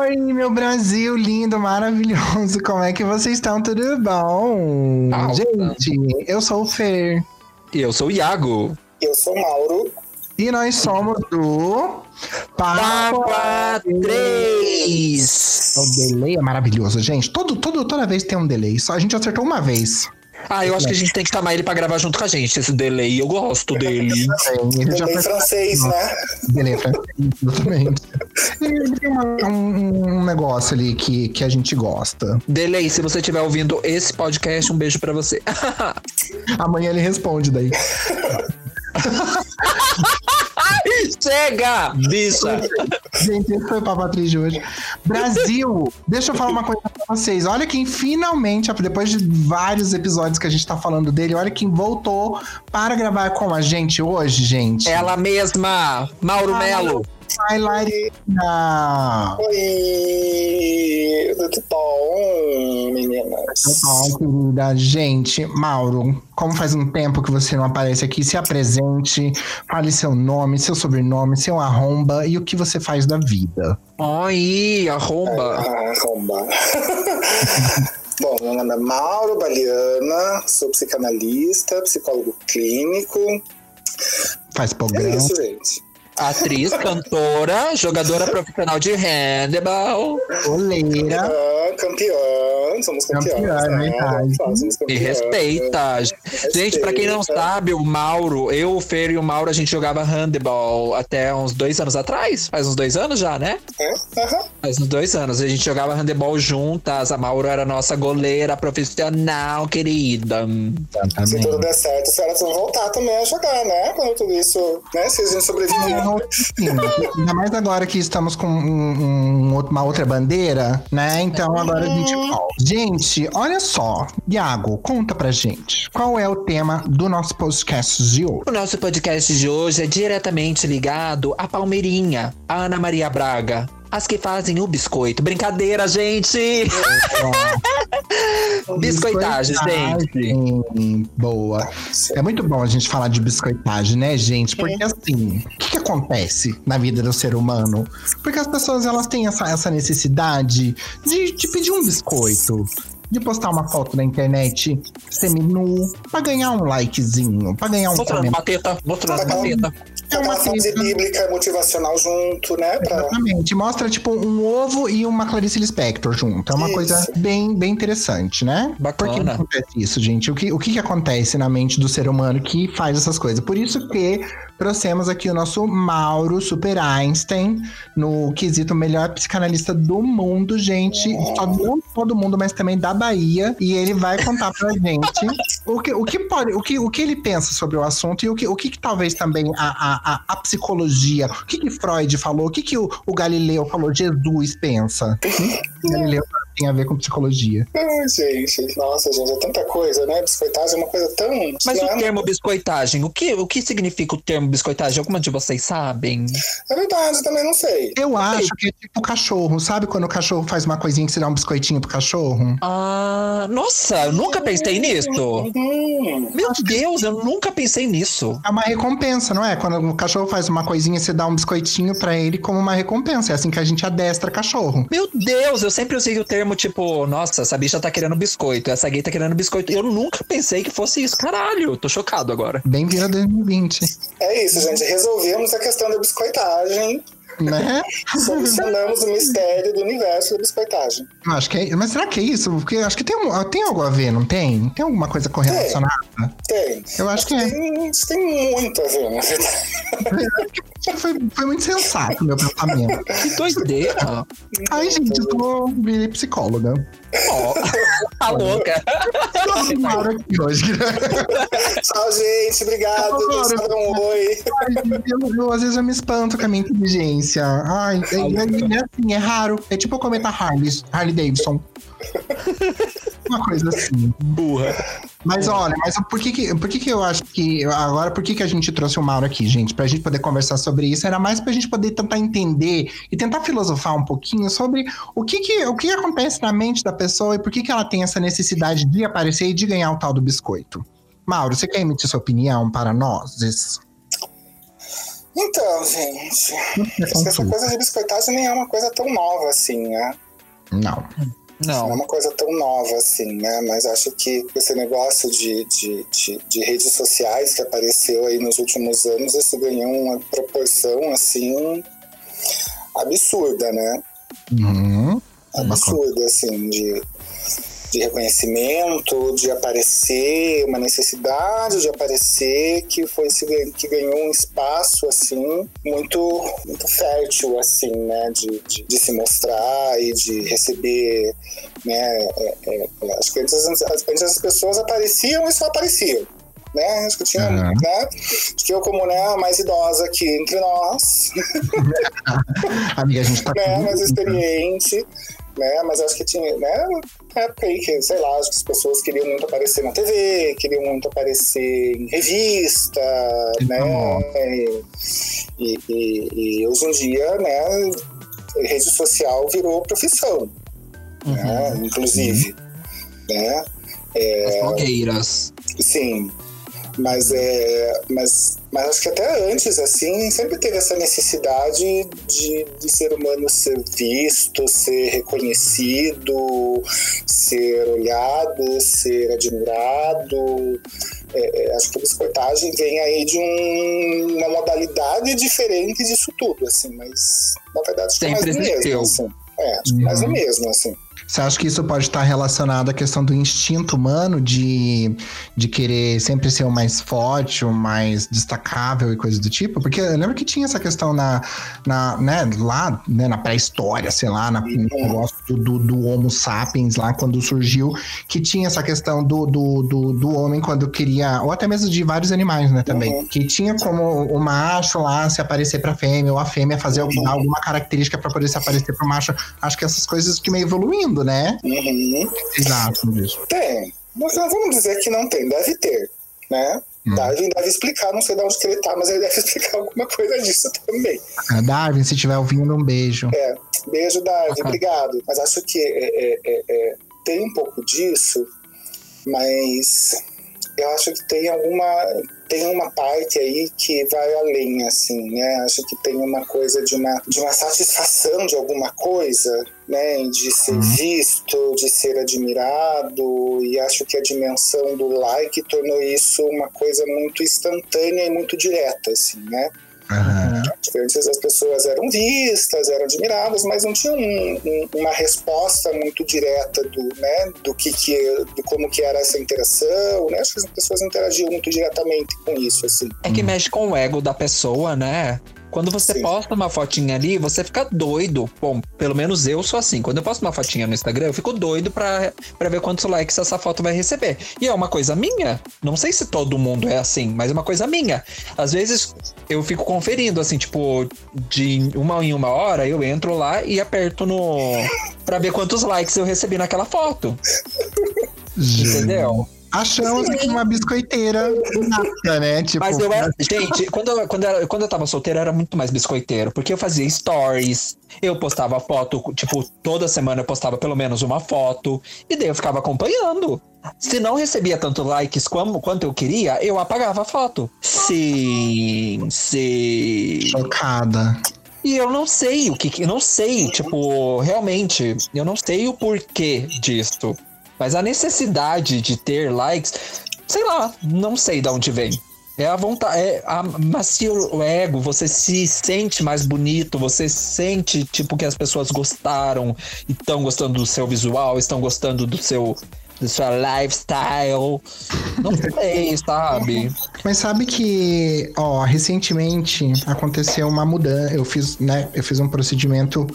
Oi, meu Brasil lindo, maravilhoso. Como é que vocês estão? Tudo bom? Ah, Gente, eu sou o Fer. E eu sou o Iago. Eu sou Mauro. E nós somos do Papa 3! O delay é maravilhoso, gente. Todo, todo, toda vez tem um delay. Só a gente acertou uma vez. Ah, eu acho que a gente tem que chamar ele pra gravar junto com a gente, esse delay. Eu gosto dele. Ele já Delay foi- francês, né? Delay francês, exatamente. Ele tem um, um negócio ali que, que a gente gosta. Delay, se você estiver ouvindo esse podcast, um beijo pra você. Amanhã ele responde daí. Chega, bicha! Gente, esse foi o Papatriz de hoje. Brasil, deixa eu falar uma coisa pra vocês. Olha quem finalmente, depois de vários episódios que a gente tá falando dele, olha quem voltou para gravar com a gente hoje, gente. Ela mesma, Mauro Melo. Bailarina. Oi, tudo bom, Bom, querida gente, Mauro, como faz um tempo que você não aparece aqui, se apresente, fale seu nome, seu sobrenome, seu arromba e o que você faz da vida. Oi, arromba. Ah, arromba. Bom, meu nome é Mauro Baliana, sou psicanalista, psicólogo clínico. Faz É programa. isso, gente. Atriz, cantora, jogadora profissional de handball. Oleira. Ah, campeã, somos campeões. Campeã, é né? Me campeãs. respeita. Gente, pra quem não Respeita. sabe, o Mauro, eu, o Fer e o Mauro, a gente jogava handball até uns dois anos atrás. Faz uns dois anos já, né? É? Aham. Faz uns dois anos. A gente jogava handball juntas. A Mauro era nossa goleira profissional, querida. Se tudo Exatamente. der certo, as senhoras vão voltar também a jogar, né? Quando tudo isso, né? Se a gente sobreviver. Sim, ainda mais agora que estamos com um- um uma outra bandeira, né? Então agora a gente volta. Gente, olha só. Iago, conta pra gente. Qual é o tema do nosso podcast de hoje? O nosso podcast de hoje é diretamente ligado à Palmeirinha, a Ana Maria Braga. As que fazem o biscoito. Brincadeira, gente! Biscoitagem, gente. Biscoitagem. Boa. É muito bom a gente falar de biscoitagem, né, gente? Porque assim, o que, que acontece na vida do ser humano? Porque as pessoas elas têm essa, essa necessidade de, de pedir um biscoito. De postar uma foto na internet semi-nu, pra ganhar um likezinho, pra ganhar um Mostrando uma comentário. teta, mostrando uma É uma frase teta. bíblica motivacional junto, né? Pra... Exatamente. Mostra, tipo, um ovo e uma Clarice Lispector junto. É uma Isso. coisa bem, bem interessante, né? Bacana. Por que acontece isso, gente? O que, o que que acontece na mente do ser humano que faz essas coisas? Por isso que trouxemos aqui o nosso Mauro Super Einstein no quesito melhor psicanalista do mundo, gente. Só não só do mundo, mas também da Bahia. E ele vai contar pra gente o que, o que pode, o que, o que ele pensa sobre o assunto e o que, o que, que talvez também a, a, a, psicologia, o que, que Freud falou, o que, que o, o Galileu falou, Jesus pensa. O que Galileu tem a ver com psicologia. Ai, gente, nossa, gente, é tanta coisa, né? Biscoitagem é uma coisa tão. Mas o termo biscoitagem, o que, o que significa o termo biscoitagem? Alguma de vocês sabem? É verdade, também não sei. Eu acho que é tipo cachorro, sabe quando o cachorro faz uma coisinha que você dá um biscoitinho pro cachorro? Ah, nossa, eu nunca pensei nisso. Hum, Meu Deus, eu nunca pensei nisso. É uma recompensa, não é? Quando o cachorro faz uma coisinha, você dá um biscoitinho pra ele como uma recompensa. É assim que a gente adestra cachorro. Meu Deus, eu sempre usei o termo tipo, nossa, essa bicha tá querendo biscoito, essa gay tá querendo biscoito. Eu nunca pensei que fosse isso. Caralho, tô chocado agora. Bem-vindo a 2020, é isso, gente. Resolvemos a questão da biscoitagem. Né? Solucionamos o mistério do universo da biscoitagem. Eu acho que é, mas será que é isso? Porque eu acho que tem, um- tem algo a ver, não tem? Tem alguma coisa correlacionada? Tem. Eu acho que é. Tem, isso tem muito a ver, na verdade. Foi, foi muito sensato o meu pensamento. Que doideira. Ai, gente, eu tô virei psicóloga. Ó, tá louca. Aqui hoje. Tchau, gente. Obrigado. Dar um oi. Eu, eu, às vezes eu me espanto com a minha inteligência. Ai, é, é, é assim, é raro. É tipo o cometa Harley, Harley Davidson. Uma coisa assim. Burra. Mas olha, mas por que que, por que que eu acho que. Agora, por que que a gente trouxe o Mauro aqui, gente? Pra gente poder conversar sobre isso. Era mais pra gente poder tentar entender e tentar filosofar um pouquinho sobre o que que, o que acontece na mente da pessoa e por que que ela tem essa necessidade de aparecer e de ganhar o tal do biscoito. Mauro, você quer emitir sua opinião para nós? Então, gente, que essa coisa de biscoitagem nem é uma coisa tão nova assim, né? Não. Não. Não é uma coisa tão nova assim, né? Mas acho que esse negócio de, de, de, de, redes sociais que apareceu aí nos últimos anos, isso ganhou uma proporção assim absurda, né? Uhum. Absurda, assim, de de reconhecimento, de aparecer, uma necessidade de aparecer que foi que ganhou um espaço assim muito muito fértil assim, né, de, de, de se mostrar e de receber, né, é, é, é acho que antes, antes as pessoas apareciam e só apareciam né? Acho que tinha, uhum. né? Acho que eu, como né, a mais idosa aqui entre nós. Amiga, a gente tá né, mais experiente, né? Mas acho que tinha, né? época aí que, sei lá, acho que as pessoas queriam muito aparecer na TV, queriam muito aparecer em revista, né? E, e, e, hoje em dia, né, rede social virou profissão, uhum. né? Inclusive, uhum. né? É, As blogueiras. Sim, mas é, mas mas acho que até antes, assim, sempre teve essa necessidade de, de ser humano ser visto, ser reconhecido, ser olhado, ser admirado. É, é, acho que a biscoitagem vem aí de um, uma modalidade diferente disso tudo, assim, mas na verdade acho que é mais do mesmo, assim. É, acho que é mais do uhum. mesmo, assim. Você acha que isso pode estar relacionado à questão do instinto humano de, de querer sempre ser o mais forte, o mais destacável e coisas do tipo? Porque eu lembro que tinha essa questão na, na né, lá né, na pré-história, sei lá, na, no negócio do, do, Homo sapiens lá, quando surgiu, que tinha essa questão do, do, do, do homem quando queria, ou até mesmo de vários animais, né, também, uhum. que tinha como o macho lá se aparecer pra fêmea, ou a fêmea fazer uhum. alguma característica para poder se aparecer pro macho. Acho que essas coisas que meio evoluindo mundo, né? Uhum. Exato disso. Tem. Mas vamos dizer que não tem, deve ter, né? Hum. Darwin deve explicar, não sei de onde que ele tá, mas ele deve explicar alguma coisa disso também. Ah, Darwin, se estiver ouvindo, um beijo. É, beijo, Darwin, obrigado. Mas acho que é, é, é, é, tem um pouco disso, mas eu acho que tem alguma tem uma parte aí que vai além, assim, né? Acho que tem uma coisa de uma, de uma satisfação de alguma coisa, né? De ser uhum. visto, de ser admirado, e acho que a dimensão do like tornou isso uma coisa muito instantânea e muito direta, assim, né? Uhum. Antes as pessoas eram vistas, eram admiradas, mas não tinha um, um, uma resposta muito direta do, né, do que, que do como que era essa interação, né? Acho que as pessoas interagiam muito diretamente com isso, assim. É que mexe com o ego da pessoa, né? Quando você Sim. posta uma fotinha ali, você fica doido. Bom, pelo menos eu sou assim. Quando eu posto uma fotinha no Instagram, eu fico doido pra, pra ver quantos likes essa foto vai receber. E é uma coisa minha. Não sei se todo mundo é assim, mas é uma coisa minha. Às vezes eu fico conferindo, assim, tipo, de uma em uma hora, eu entro lá e aperto no. pra ver quantos likes eu recebi naquela foto. Entendeu? Achamos Sim. uma biscoiteira nata, né? Tipo, Mas eu era. Gente, quando eu, quando, eu, quando eu tava solteiro, eu era muito mais biscoiteiro. Porque eu fazia stories, eu postava foto, tipo, toda semana eu postava pelo menos uma foto. E daí eu ficava acompanhando. Se não recebia tanto likes como, quanto eu queria, eu apagava a foto. Sim, sim. Chocada. E eu não sei o que. Eu não sei, tipo, realmente, eu não sei o porquê disso. Mas a necessidade de ter likes, sei lá, não sei de onde vem. É a vontade, é a macia o ego, você se sente mais bonito, você sente tipo que as pessoas gostaram, estão gostando do seu visual, estão gostando do seu do seu lifestyle. Não sei, sabe? Mas sabe que, ó, recentemente aconteceu uma mudança. Eu fiz, né? Eu fiz um procedimento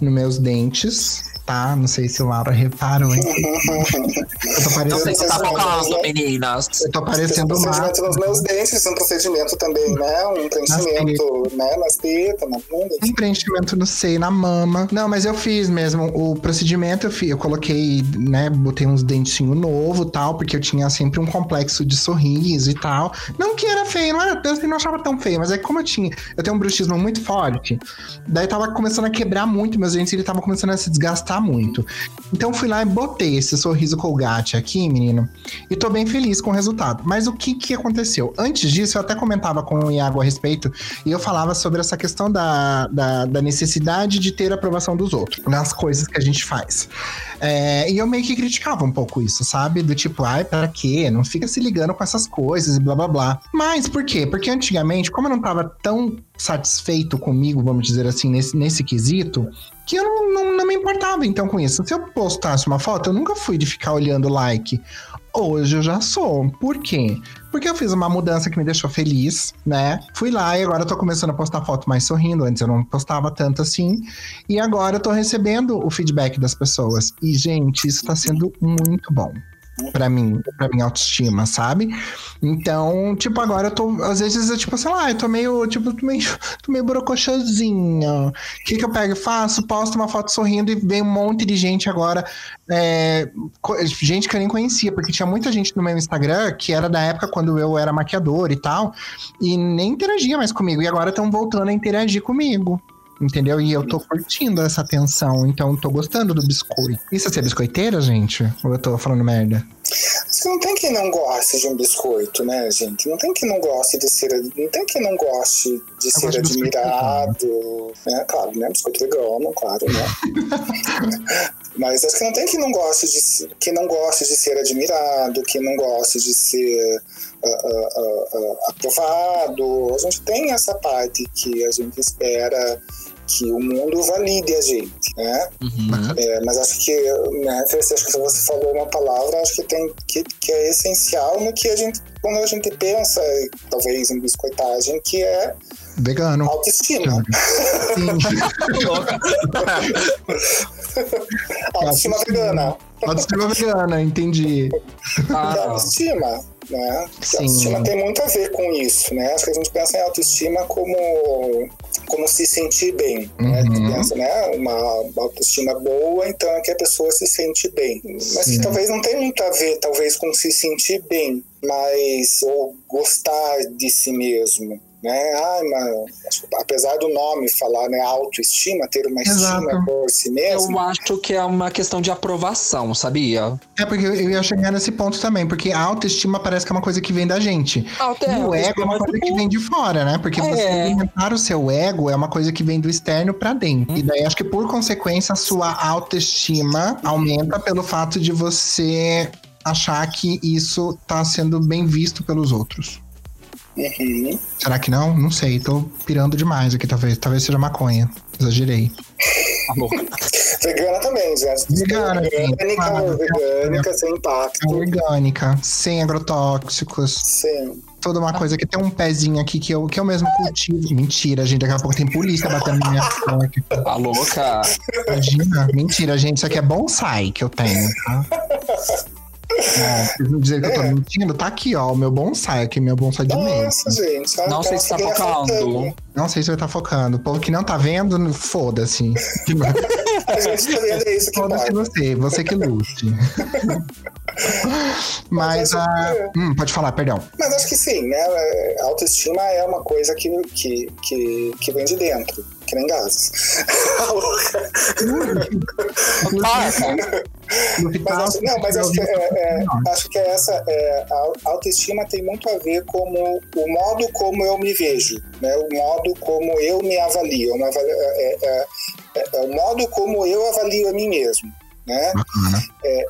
nos meus dentes tá? Não sei se o Laura reparou, hein? eu tô parecendo... Não sei se tá focando, meninas. Eu tô parecendo um procedimento nos meus dentes, um procedimento também, né? Um preenchimento, né? Nas tetas, na bunda. Um preenchimento no seio, na mama. Não, mas eu fiz mesmo. O procedimento eu, fiz, eu coloquei, né? Botei uns dentinhos novo tal, porque eu tinha sempre um complexo de sorriso e tal. Não que era feio, não era, eu não achava tão feio, mas é como eu tinha, eu tenho um bruxismo muito forte, daí tava começando a quebrar muito meus dentes e ele tava começando a se desgastar muito. Então fui lá e botei esse sorriso Colgate aqui, menino, e tô bem feliz com o resultado. Mas o que que aconteceu? Antes disso, eu até comentava com o Iago a respeito, e eu falava sobre essa questão da, da, da necessidade de ter a aprovação dos outros nas coisas que a gente faz. É, e eu meio que criticava um pouco isso, sabe? Do tipo, ai, pra quê? Não fica se ligando com essas coisas e blá blá blá. Mas por quê? Porque antigamente, como eu não tava tão satisfeito comigo, vamos dizer assim, nesse, nesse quesito, que eu não, não, não me importava então com isso. Se eu postasse uma foto, eu nunca fui de ficar olhando like. Hoje eu já sou. Por quê? Porque eu fiz uma mudança que me deixou feliz, né? Fui lá e agora eu tô começando a postar foto mais sorrindo. Antes eu não postava tanto assim. E agora eu tô recebendo o feedback das pessoas. E, gente, isso tá sendo muito bom para mim, para minha autoestima, sabe? Então, tipo, agora eu tô, às vezes, eu, tipo, sei lá, eu tô meio, tipo, tô meio, tô meio brocochazinha. O que que eu pego e faço? Posto uma foto sorrindo e vem um monte de gente agora, é, gente que eu nem conhecia, porque tinha muita gente no meu Instagram que era da época quando eu era maquiador e tal, e nem interagia mais comigo, e agora estão voltando a interagir comigo entendeu? E eu tô curtindo essa atenção, então tô gostando do biscoito. Isso é ser biscoiteira, gente? Ou eu tô falando merda? Não tem quem não goste de um biscoito, né, gente? Não tem quem não goste de ser. Não tem quem não goste de eu ser admirado. Né? Claro, né? Biscoito vegano, claro, né? Mas acho que não tem quem não goste de que não goste de ser admirado, que não goste de ser uh, uh, uh, aprovado. A gente tem essa parte que a gente espera que o mundo valide a gente, né? Uhum. É, mas acho que, né, acho que você falou uma palavra, acho que tem que, que é essencial no que a gente, quando a gente pensa, talvez em biscoitagem, que é Vegano. Autoestima. autoestima vegana. Autoestima vegana, entendi. Ah. Autoestima né? Sim. A autoestima tem muito a ver com isso, né? Acho que a gente pensa em autoestima como, como se sentir bem, uhum. né? Uhum. pensa, né? Uma, autoestima boa, então é que a pessoa se sente bem. Mas que talvez não tenha muito a ver, talvez, com se sentir bem, mas ou gostar de si mesmo, né? Ah, mas, apesar do nome falar, né, autoestima, ter uma Exato. estima por si mesmo. Eu acho que é uma questão de aprovação, sabia? É porque eu ia chegar nesse ponto também, porque a autoestima parece que é uma coisa que vem da gente. Auto e o ego é uma coisa que vem de fora, né? Porque é. você alimentar o seu ego é uma coisa que vem do externo para dentro. Hum. E daí acho que por consequência a sua autoestima aumenta pelo fato de você achar que isso tá sendo bem visto pelos outros. Uhum. Será que não? Não sei. Tô pirando demais aqui, talvez. Talvez seja maconha. Exagerei. vegana também, já. Vegana, orgânica, ah, orgânica, sem impacto. Orgânica, sem agrotóxicos. Sim. Toda uma coisa que tem um pezinho aqui que eu, que eu mesmo cultivo. Mentira, gente. Daqui a pouco tem polícia batendo na minha porta. Tá louca? Imagina. Mentira, gente. Isso aqui é bonsai que eu tenho, tá? Não, dizer que eu tô é. mentindo, tá aqui, ó, o meu bonsai aqui, meu bonsai de Nossa, gente. Não sei se tá focando. Não sei se vai tá focando. O povo que não tá vendo, foda-se. A gente tá vendo isso que Foda-se você, você que lute. Mas, a. Ah, hum, pode falar, perdão. Mas acho que sim, né? A autoestima é uma coisa que, que, que, que vem de dentro, que nem gases. mas acho, não, mas acho que, é, é, acho que é essa é, a autoestima tem muito a ver com o modo como eu me vejo, né? O modo como eu me avalio, é, é, é, o modo como eu avalio a mim mesmo, né? É,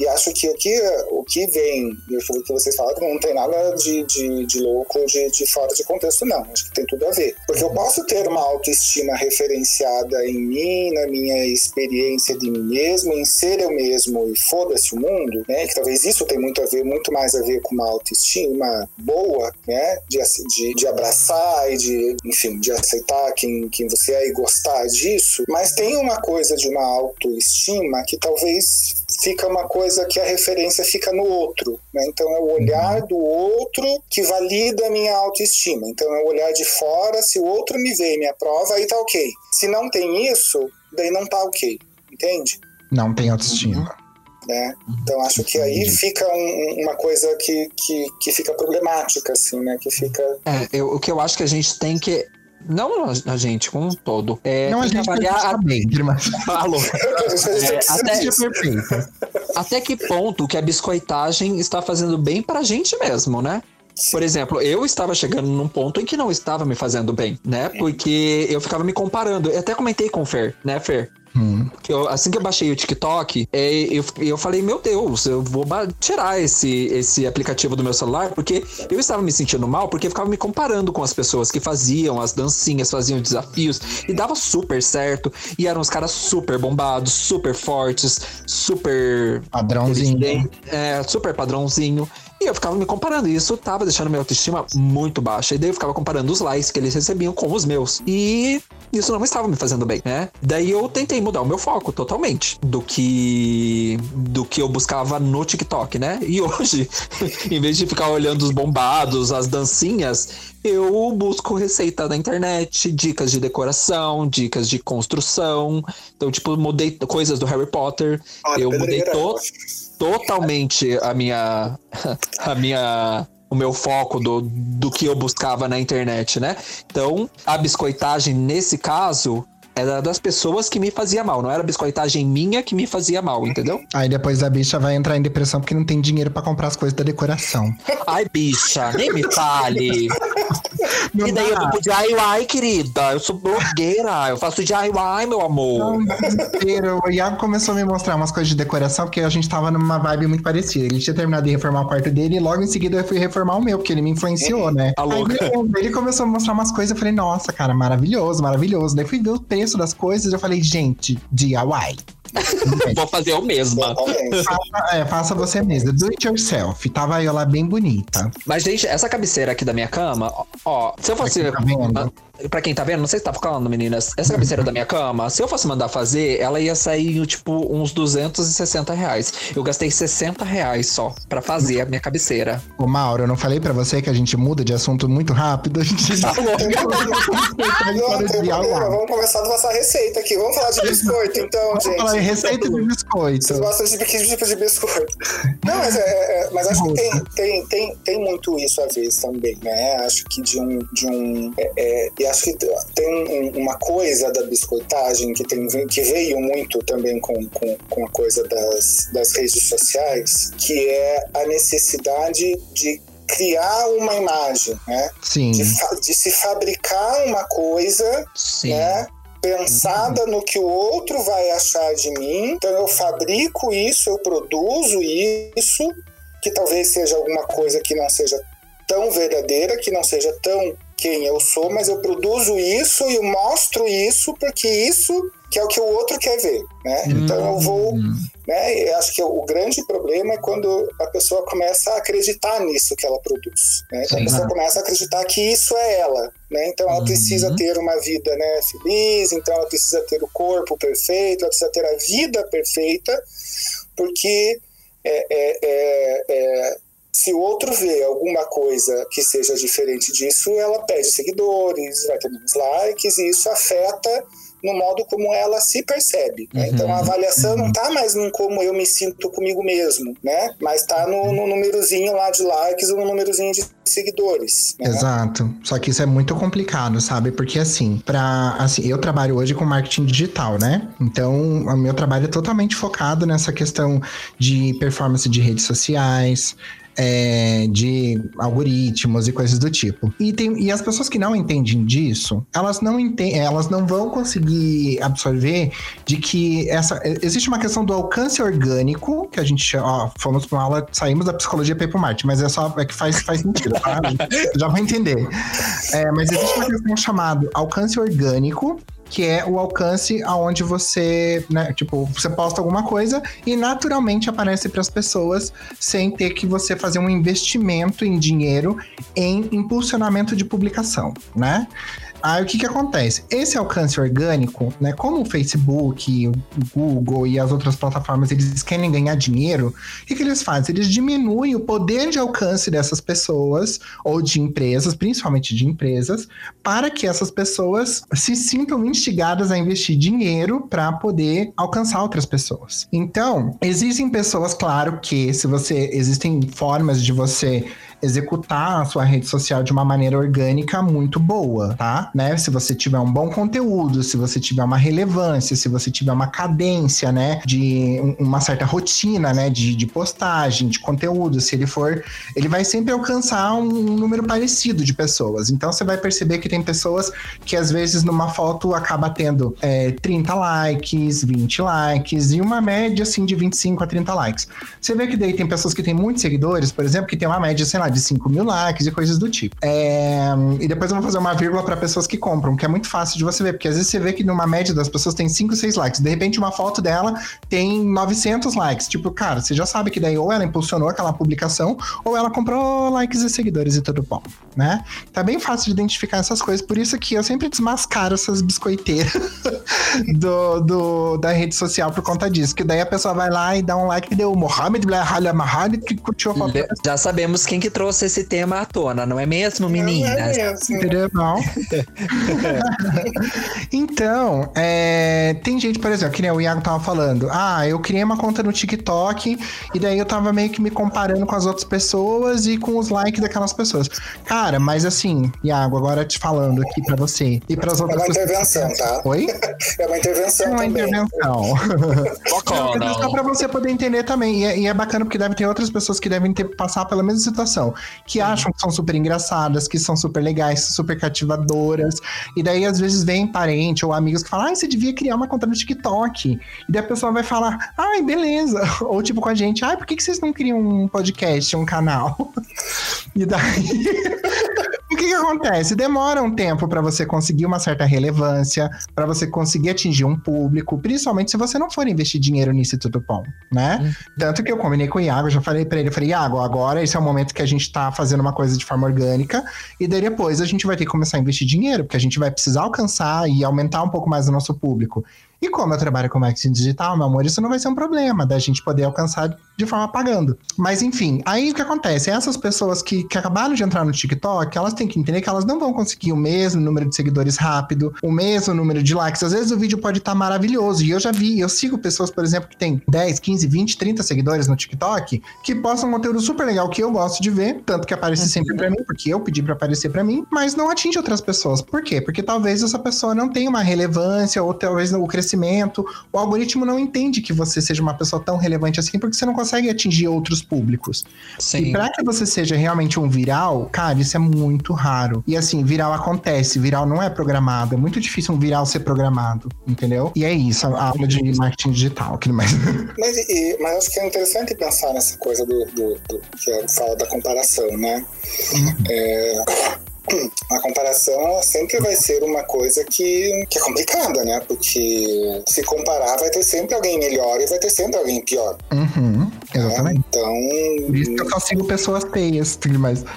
E acho que o que, o que vem, o que vocês falaram, não tem nada de, de, de louco, de, de fora de contexto, não. Acho que tem tudo a ver. Porque eu posso ter uma autoestima referenciada em mim, na minha experiência de mim mesmo, em ser eu mesmo e foda-se o mundo, né? Que talvez isso tenha muito a ver, muito mais a ver com uma autoestima boa, né? De, de, de abraçar e de, enfim, de aceitar quem, quem você é e gostar disso. Mas tem uma coisa de uma autoestima que talvez fica uma coisa que a referência fica no outro. Né? Então é o olhar do outro que valida a minha autoestima. Então é o olhar de fora, se o outro me vê e me aprova, aí tá ok. Se não tem isso, daí não tá ok. Entende? Não tem autoestima. Né? Então acho que aí fica um, uma coisa que, que, que fica problemática, assim, né? Que fica. É, eu, o que eu acho que a gente tem que não a gente, como um todo. É, não, a gente avaliar a... bem, mas... Falou. é, até, até que ponto que a biscoitagem está fazendo bem pra gente mesmo, né? Por exemplo, eu estava chegando num ponto em que não estava me fazendo bem, né? Porque eu ficava me comparando. Eu até comentei com o Fer, né, Fer? Hum. Eu, assim que eu baixei o TikTok, é, eu, eu falei, meu Deus, eu vou tirar esse, esse aplicativo do meu celular, porque eu estava me sentindo mal, porque eu ficava me comparando com as pessoas que faziam as dancinhas, faziam desafios, e dava super certo, e eram os caras super bombados, super fortes, super... Padrãozinho. É, super padrãozinho. E eu ficava me comparando, e isso tava deixando minha autoestima muito baixa. E daí eu ficava comparando os likes que eles recebiam com os meus. E isso não estava me fazendo bem, né? Daí eu tentei mudar o meu foco totalmente do que do que eu buscava no TikTok, né? E hoje, em vez de ficar olhando os bombados, as dancinhas, eu busco receita na internet, dicas de decoração, dicas de construção. Então, tipo, mudei coisas do Harry Potter. Olha, eu mudei todo totalmente a minha a minha o meu foco do, do que eu buscava na internet, né? Então, a biscoitagem nesse caso era das pessoas que me fazia mal, não era biscoitagem minha que me fazia mal, entendeu? Aí depois a bicha vai entrar em depressão porque não tem dinheiro para comprar as coisas da decoração. Ai, bicha, nem me fale. Não e daí dá. eu tô pro DIY, querida. Eu sou blogueira. Eu faço DIY, meu amor. Não, o Iago começou a me mostrar umas coisas de decoração, porque a gente tava numa vibe muito parecida. Ele tinha terminado de reformar o quarto dele e logo em seguida eu fui reformar o meu, porque ele me influenciou, né? A louca. Aí, ele começou a mostrar umas coisas, eu falei, nossa, cara, maravilhoso, maravilhoso. Daí fui ver o preço das coisas, eu falei, gente, DIY. Vou fazer o mesmo. Faça, é, faça você mesmo. Do it yourself. Tava eu lá bem bonita. Mas, gente, essa cabeceira aqui da minha cama, ó, se eu fosse. Tá Pra quem tá vendo, não sei se tá falando, meninas. Essa cabeceira da minha cama, se eu fosse mandar fazer, ela ia sair, tipo, uns 260 reais. Eu gastei 60 reais só pra fazer a minha cabeceira. Ô, Mauro, eu não falei pra você que a gente muda de assunto muito rápido? A gente tá louco. Vamos começar a passar receita aqui. Vamos falar de biscoito, então, Vamos gente. Falar de receita de biscoito. Vocês gostam de que tipo de biscoito? Não, mas, é, é, mas acho que tem, tem, tem, tem muito isso às vezes também, né? Acho que de um. De um é, é acho que tem uma coisa da biscoitagem que, tem, que veio muito também com, com, com a coisa das, das redes sociais, que é a necessidade de criar uma imagem, né? Sim. De, de se fabricar uma coisa, Sim. né? pensada no que o outro vai achar de mim. Então eu fabrico isso, eu produzo isso, que talvez seja alguma coisa que não seja tão verdadeira, que não seja tão quem eu sou, mas eu produzo isso e eu mostro isso porque isso que é o que o outro quer ver, né? Hum. Então eu vou, né? Eu acho que o grande problema é quando a pessoa começa a acreditar nisso que ela produz, né? Então a pessoa começa a acreditar que isso é ela, né? Então ela precisa uhum. ter uma vida, né, feliz, então ela precisa ter o corpo perfeito, ela precisa ter a vida perfeita, porque é, é, é, é se o outro vê alguma coisa que seja diferente disso, ela perde seguidores, vai ter menos likes, e isso afeta no modo como ela se percebe. Né? Uhum. Então a avaliação uhum. não está mais no como eu me sinto comigo mesmo, né? Mas está no, no númerozinho lá de likes ou no númerozinho de seguidores. Né? Exato. Só que isso é muito complicado, sabe? Porque assim, para assim, eu trabalho hoje com marketing digital, né? Então, o meu trabalho é totalmente focado nessa questão de performance de redes sociais, é, de algoritmos e coisas do tipo. E, tem, e as pessoas que não entendem disso, elas não entendem, elas não vão conseguir absorver de que essa existe uma questão do alcance orgânico, que a gente, ó, fomos para uma aula, saímos da psicologia para ir marketing, mas é só é que faz, faz sentido, tá? Já vai entender. É, mas existe uma questão chamada alcance orgânico, que é o alcance aonde você, né, tipo, você posta alguma coisa e naturalmente aparece para as pessoas sem ter que você fazer um investimento em dinheiro em impulsionamento de publicação, né? Aí o que que acontece? Esse alcance orgânico, né? Como o Facebook, o Google e as outras plataformas, eles querem ganhar dinheiro, o que, que eles fazem? Eles diminuem o poder de alcance dessas pessoas ou de empresas, principalmente de empresas, para que essas pessoas se sintam instigadas a investir dinheiro para poder alcançar outras pessoas. Então, existem pessoas, claro que se você existem formas de você executar a sua rede social de uma maneira orgânica muito boa, tá? Né? Se você tiver um bom conteúdo, se você tiver uma relevância, se você tiver uma cadência, né? De uma certa rotina, né? De, de postagem, de conteúdo, se ele for, ele vai sempre alcançar um, um número parecido de pessoas. Então você vai perceber que tem pessoas que às vezes numa foto acaba tendo é, 30 likes, 20 likes e uma média assim de 25 a 30 likes. Você vê que daí tem pessoas que têm muitos seguidores, por exemplo, que tem uma média, sei lá, de 5 mil likes e coisas do tipo. É... E depois eu vou fazer uma vírgula para pessoas que compram, que é muito fácil de você ver, porque às vezes você vê que numa média das pessoas tem 5, 6 likes. De repente, uma foto dela tem 900 likes. Tipo, cara, você já sabe que daí ou ela impulsionou aquela publicação, ou ela comprou likes e seguidores e tudo bom, né? Tá bem fácil de identificar essas coisas, por isso que eu sempre desmascaro essas biscoiteiras do, do, da rede social por conta disso. Que daí a pessoa vai lá e dá um like e deu Mohamed Mohamed que curtiu a foto. Já sabemos quem que trouxe esse tema à tona, não é mesmo, meninas? Não é mesmo. Não. então, é, tem gente, por exemplo, que nem o Iago tava falando. Ah, eu criei uma conta no TikTok e daí eu tava meio que me comparando com as outras pessoas e com os likes daquelas pessoas. Cara, mas assim, Iago, agora te falando aqui pra você e pras outras pessoas. É uma intervenção, tá? Oi? É uma intervenção É uma também. intervenção. Não, não, só pra você poder entender também. E é, e é bacana porque deve ter outras pessoas que devem ter passar pela mesma situação que acham que são super engraçadas, que são super legais, super cativadoras. E daí, às vezes, vem parente ou amigos que falam: ai, você devia criar uma conta no TikTok. E daí a pessoa vai falar: ai, beleza. Ou tipo com a gente: ai, por que, que vocês não criam um podcast, um canal? E daí. O que, que acontece? Demora um tempo para você conseguir uma certa relevância, para você conseguir atingir um público, principalmente se você não for investir dinheiro nisso tudo bom, né? Hum. Tanto que eu combinei com o Iago, já falei para ele, eu falei, Iago, agora esse é o momento que a gente tá fazendo uma coisa de forma orgânica, e daí depois a gente vai ter que começar a investir dinheiro, porque a gente vai precisar alcançar e aumentar um pouco mais o nosso público. E como eu trabalho com marketing digital, meu amor, isso não vai ser um problema da gente poder alcançar de forma pagando. Mas enfim, aí o que acontece? Essas pessoas que, que acabaram de entrar no TikTok, elas têm que entender que elas não vão conseguir o mesmo número de seguidores rápido, o mesmo número de likes. Às vezes o vídeo pode estar maravilhoso. E eu já vi, eu sigo pessoas, por exemplo, que tem 10, 15, 20, 30 seguidores no TikTok, que postam conteúdo super legal que eu gosto de ver, tanto que aparece sempre pra mim, porque eu pedi pra aparecer pra mim, mas não atinge outras pessoas. Por quê? Porque talvez essa pessoa não tenha uma relevância, ou talvez o crescimento, o algoritmo não entende que você seja uma pessoa tão relevante assim, porque você não consegue atingir outros públicos. E Sim. pra que você seja realmente um viral, cara, isso é muito raro. E assim, viral acontece, viral não é programado. É muito difícil um viral ser programado, entendeu? E é isso, a aula de marketing digital, aquilo mais. Mas, e- mas acho que é interessante pensar nessa coisa do, do, do- que ela fala da comparação, né? É, a comparação sempre vai ser uma coisa que, que é complicada, né? Porque se comparar, vai ter sempre alguém melhor e vai ter sempre alguém pior. Uhum, né? exatamente. Então, Por isso que eu só sigo pessoas feias, tudo mais.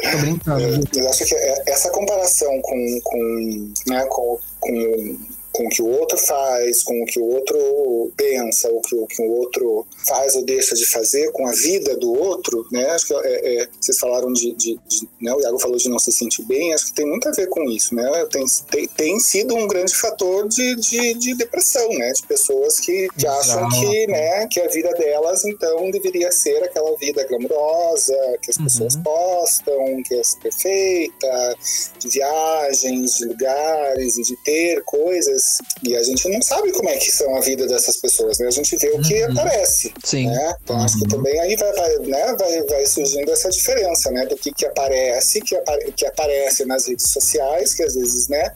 Tô brincando. gente. eu acho que é- essa comparação com, com, né, com, com, com o que o outro faz, com o que o outro pensa, o que, o que o outro faz ou deixa de fazer com a vida do outro, né? Acho que é, é, vocês falaram de, de- de- né, o Iago falou de não se sentir bem, acho que tem muito a ver com isso, né? Tem, tem, tem sido um grande fator de, de, de depressão, né? De pessoas que, que acham que, né, que a vida delas, então, deveria ser aquela vida glamurosa, que as pessoas postam, que é perfeita, de viagens, de lugares e de ter coisas pessoas. E a gente não sabe como é que são a vida dessas pessoas, né? A gente vê o que Uhum. aparece. Sim. Né? Então acho que também aí vai, vai, né, vai, vai surgindo essa diferença, né? Do que, que aparece, que, apare, que aparece nas redes sociais, que às vezes, né?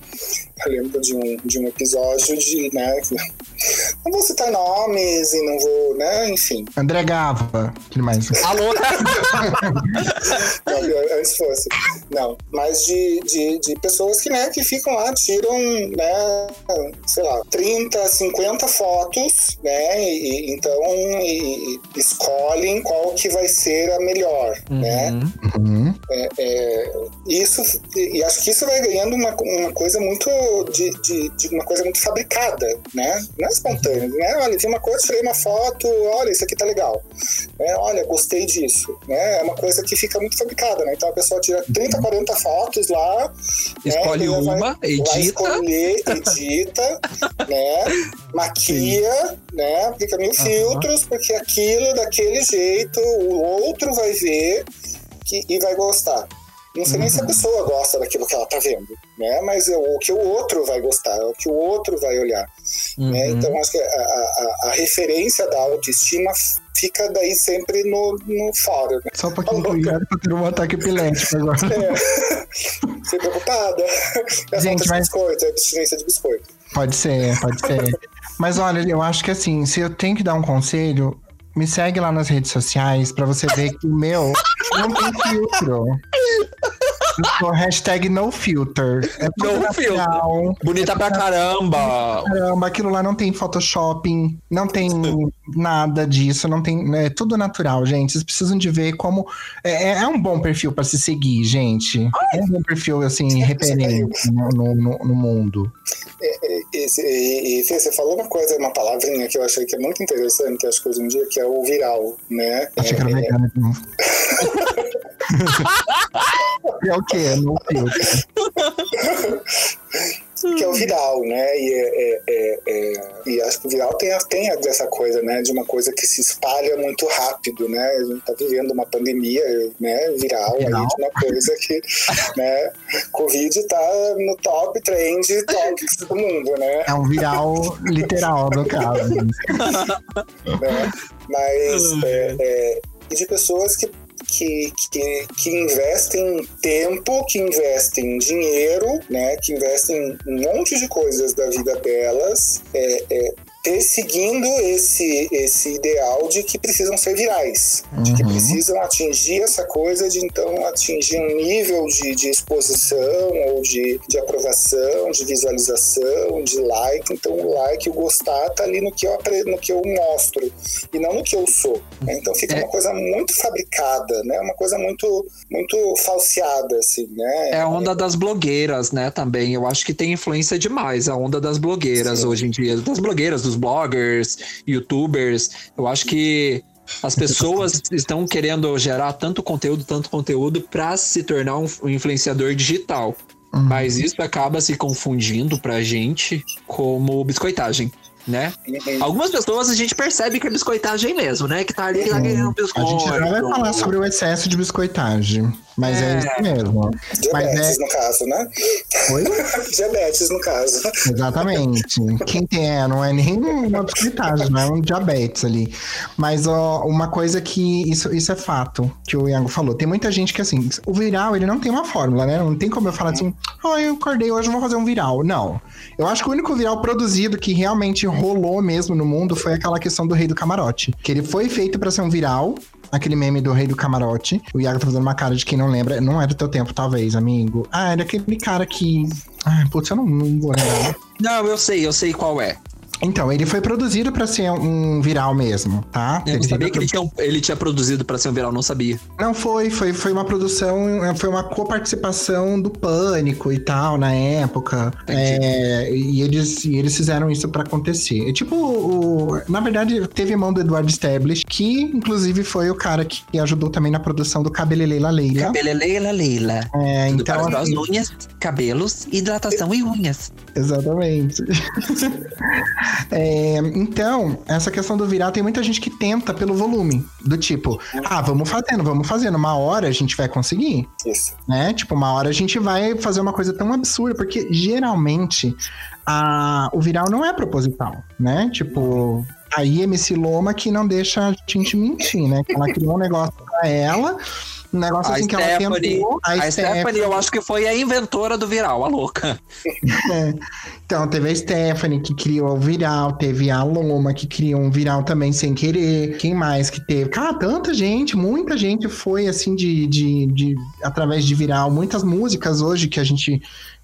Eu lembro de um, de um episódio de, né? Não vou citar nomes e não vou, né? Enfim. André Gava, que mais? Alô? Não, antes fosse. Não, mas de, de, de pessoas que, né, que ficam lá, tiram, né, sei lá, 30, 50 fotos, né, e, então e- e escolhem qual que vai ser a melhor, né. Uhum. Uhum. É, isso, e acho que isso vai ganhando uma, uma coisa muito, de, de, de uma coisa muito fabricada, né, não é espontânea, né, olha, vi uma coisa, tirei uma foto, olha, isso aqui tá legal, né, olha, gostei disso, né, é uma coisa que fica muito fabricada, né, então a pessoa tira 30, 40 fotos lá, Escolhe né, e vai- uma, vai edita. escolher, edita, né? Maquia, né? Aplica mil Aham. filtros, porque aquilo daquele jeito o outro vai ver que, e vai gostar. Não sei nem se a Uhum. pessoa gosta daquilo que ela tá vendo, né? Mas é o que o outro vai gostar, é o que o outro vai olhar. né? Uhum. Então acho que a- a- a referência da autoestima fica daí sempre no, no fora. Né? Só Tá louca. cuidado pra ter um ataque epilético agora. É. Fiquei preocupada. Gente, mas- biscoito, é abstinência de biscoito. Pode ser, pode ser. Mas olha, eu acho que assim, se eu tenho que dar um conselho, me segue lá nas redes sociais pra você ver que o meu não tem filtro. Hashtag no filter. É tudo No natural. Bonita pra caramba. Caramba, aquilo lá não tem Photoshopping, não tem nada disso, não tem. É tudo natural, gente. Vocês precisam de ver como. É, é um bom perfil pra se seguir, gente. É um bom perfil, assim, referente no, no, no- mundo. E, e, e Fê, você falou uma coisa, uma palavrinha que eu achei que é muito interessante, acho que hoje em dia, que é o viral, né? Achei que era É, de novo. é o quê? No filtro. que é o viral, né? E, é, é, é, é, e acho que o viral tem, tem a- dessa coisa, né? De uma coisa que se espalha muito rápido, né? A gente tá vivendo uma pandemia, né? Viral, Viral. aí de uma coisa que, né? Covid tá no top trend topics do mundo, né? É um viral literal, no caso. né? Mas é, é, e de pessoas que, que, que, que investem tempo, que investem dinheiro, né? Que investem um monte de coisas da vida delas, é, é, perseguindo esse, esse ideal de que precisam ser virais, de que Uhum. precisam atingir essa coisa de então atingir um nível de, de exposição ou de, de aprovação, de visualização, de like. Então o like, o gostar, tá ali no que eu, no que eu mostro e não no que eu sou. né? Então fica É. uma coisa muito fabricada, né? Uma coisa muito, muito falseada, assim, né? É a onda das blogueiras, né, também. Eu acho que tem influência demais a onda das blogueiras Sim. hoje em dia. Das blogueiras, dos bloggers, youtubers. Eu acho que as pessoas estão querendo gerar tanto conteúdo, tanto conteúdo para se tornar um um influenciador digital. Uhum. Mas isso acaba se confundindo pra gente como biscoitagem, né? Uhum. Algumas pessoas a gente percebe que é biscoitagem mesmo, né? Que tá ali, que tá querendo um A biscoito. gente já vai falar sobre o excesso de biscoitagem. Mas é, É. isso mesmo. Mas Diabetes, é- no caso, né? Oi? Diabetes, no caso. Exatamente. Quem tem é, não é nem uma biscoitagem, não é um diabetes ali. Mas ó, uma coisa que isso, isso é fato, que o Iago falou. Tem muita gente que assim, o viral ele não tem uma fórmula, né? Não tem como eu falar assim, ah, eu acordei hoje, eu vou fazer um viral. Não. Eu acho que o único viral produzido que realmente rolou mesmo no mundo foi aquela questão do rei do camarote. Que ele foi feito pra ser um viral. Aquele meme do rei do camarote. O Iago tá fazendo uma cara de quem não lembra. Não é do teu tempo, talvez, amigo. Ah, era aquele cara que. Ai, putz, eu não, não vou lembrar. Não, eu sei, eu sei qual é. Então, ele foi produzido pra ser um viral mesmo, tá? Eu não Ele sabia teve- que ele tinha, ele tinha produzido pra ser um viral, não sabia. Não foi, foi, foi uma produção, foi uma coparticipação do Pânico e tal na época. É, e, eles, e eles fizeram isso pra acontecer. É tipo, o- na verdade, teve mão do Eduardo Stablish, que inclusive foi o cara que ajudou também na produção do Cabeleleila Leila. Cabeleleila Leila. É, Tudo então, para as assim, unhas, cabelos, hidratação e unhas. Exatamente. É, então, essa questão do viral, tem muita gente que tenta pelo volume. Do tipo, ah, vamos fazendo, vamos fazendo. Uma hora a gente vai conseguir. Isso. Né? Tipo, uma hora a gente vai fazer uma coisa tão absurda, porque geralmente a, o viral não é proposital, né? Tipo, aí MC Loma que não deixa a gente mentir, né? Que ela criou um negócio pra ela um negócio A assim que ela Stephanie, tentou. a Stephanie, eu acho que foi a inventora do viral, a louca. É. Então, teve a Stephanie que criou o viral, teve a Loma que criou um viral também sem querer. Quem mais que teve? Cara, tanta gente, muita gente foi assim de, de, de através de viral. Muitas músicas hoje que a gente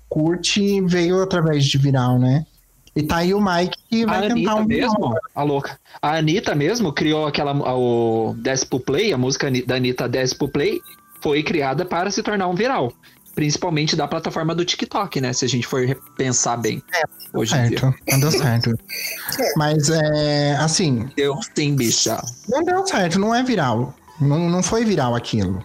curte veio através de viral, né? E tá aí o Mike que vai a tentar Anitta um mesmo, viral. a louca. A Anitta mesmo criou aquela o Desce pro Play, a música da Anitta Desce pro Play, foi criada para se tornar um viral. Principalmente da plataforma do TikTok, né? Se a gente for pensar bem. hoje em dia. Certo, não deu certo. Mas é assim, Deu sim, bicha. Não deu certo, não é viral. Não, não foi viral aquilo.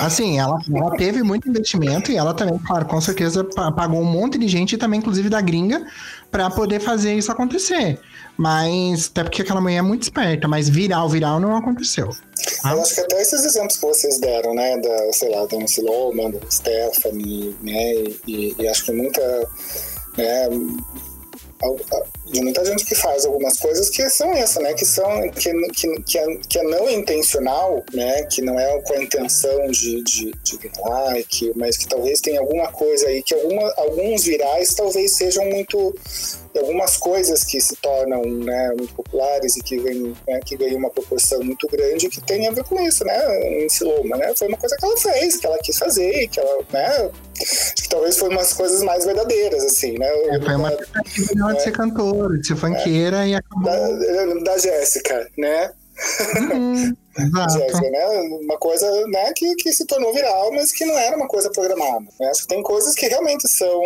Assim, ela, ela teve muito investimento e ela também, claro, com certeza pa- pagou um monte de gente, também inclusive da gringa, pra poder fazer isso acontecer. Mas, até porque aquela mulher é muito esperta, mas viral, viral não aconteceu. Eu acho que até esses exemplos que vocês deram, né, da, sei lá, da Nancy Loman, da Stephanie, né, e, e acho que muita, né, de muita gente que faz algumas coisas que são essa, né, que são, que, que, que, é, que é não intencional, né, que não é com a intenção de, de, de ganhar like, mas que talvez tenha alguma coisa aí, que alguma, alguns virais talvez sejam muito algumas coisas que se tornam né, muito populares e que ganham, né, que ganham uma proporção muito grande que tem a ver com isso, né? Em Siloma, né? Foi uma coisa que ela fez, que ela quis fazer, que ela, né? Acho que talvez foi umas coisas mais verdadeiras, assim, né? É, foi uma tentativa dela de ser cantora, de ser funkeira e acabou. da, da Jéssica, né? Uhum. Jéssica, né? Uma coisa né, que, que se tornou viral, mas que não era uma coisa programada. né? Acho que tem coisas que realmente são